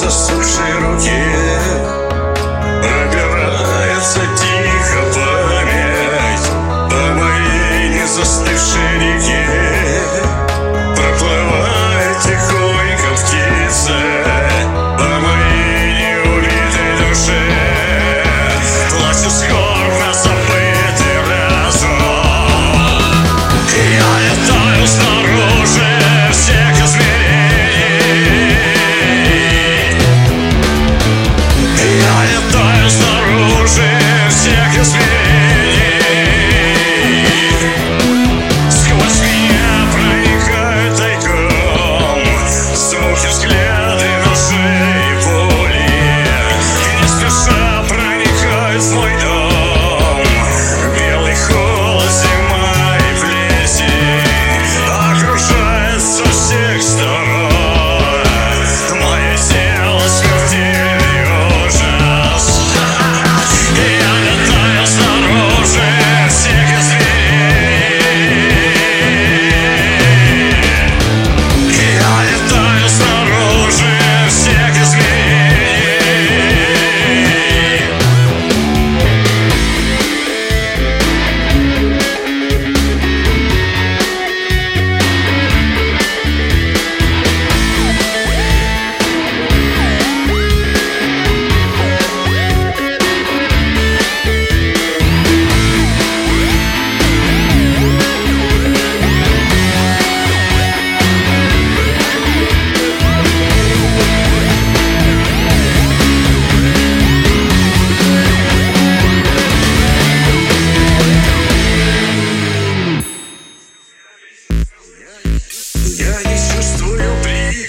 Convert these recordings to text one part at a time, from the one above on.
засуши руки. застывшие реке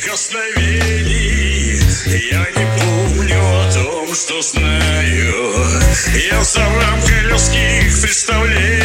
прикосновений. Я не помню о том, что знаю. Я в рамках людских представлений.